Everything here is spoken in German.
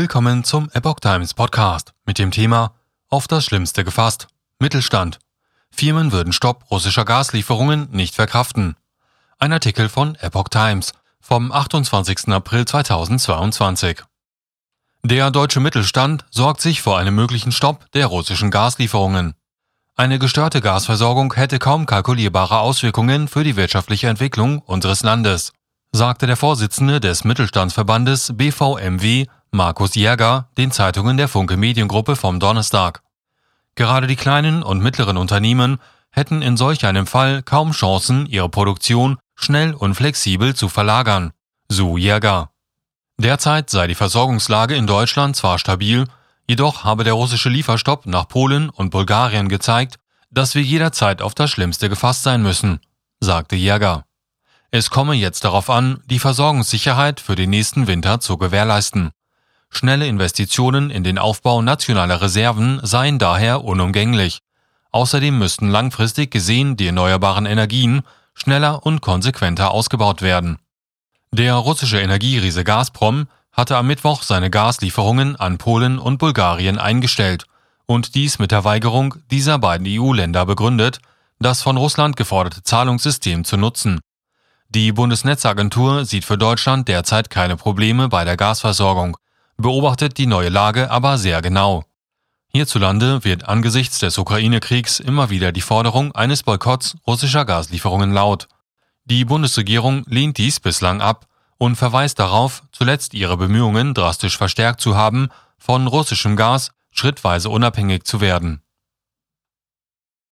Willkommen zum Epoch Times Podcast mit dem Thema Auf das Schlimmste gefasst. Mittelstand. Firmen würden Stopp russischer Gaslieferungen nicht verkraften. Ein Artikel von Epoch Times vom 28. April 2022. Der deutsche Mittelstand sorgt sich vor einem möglichen Stopp der russischen Gaslieferungen. Eine gestörte Gasversorgung hätte kaum kalkulierbare Auswirkungen für die wirtschaftliche Entwicklung unseres Landes, sagte der Vorsitzende des Mittelstandsverbandes BVMW Markus Jäger den Zeitungen der Funke Mediengruppe vom Donnerstag. Gerade die kleinen und mittleren Unternehmen hätten in solch einem Fall kaum Chancen, ihre Produktion schnell und flexibel zu verlagern, so Jäger. Derzeit sei die Versorgungslage in Deutschland zwar stabil, Jedoch habe der russische Lieferstopp nach Polen und Bulgarien gezeigt, dass wir jederzeit auf das Schlimmste gefasst sein müssen, sagte Jäger. Es komme jetzt darauf an, die Versorgungssicherheit für den nächsten Winter zu gewährleisten. Schnelle Investitionen in den Aufbau nationaler Reserven seien daher unumgänglich. Außerdem müssten langfristig gesehen die erneuerbaren Energien schneller und konsequenter ausgebaut werden. Der russische Energieriese Gazprom hatte am Mittwoch seine Gaslieferungen an Polen und Bulgarien eingestellt und dies mit der Weigerung dieser beiden EU-Länder begründet, das von Russland geforderte Zahlungssystem zu nutzen. Die Bundesnetzagentur sieht für Deutschland derzeit keine Probleme bei der Gasversorgung, beobachtet die neue Lage aber sehr genau. Hierzulande wird angesichts des Ukraine-Kriegs immer wieder die Forderung eines Boykotts russischer Gaslieferungen laut. Die Bundesregierung lehnt dies bislang ab und verweist darauf, zuletzt ihre Bemühungen drastisch verstärkt zu haben, von russischem Gas schrittweise unabhängig zu werden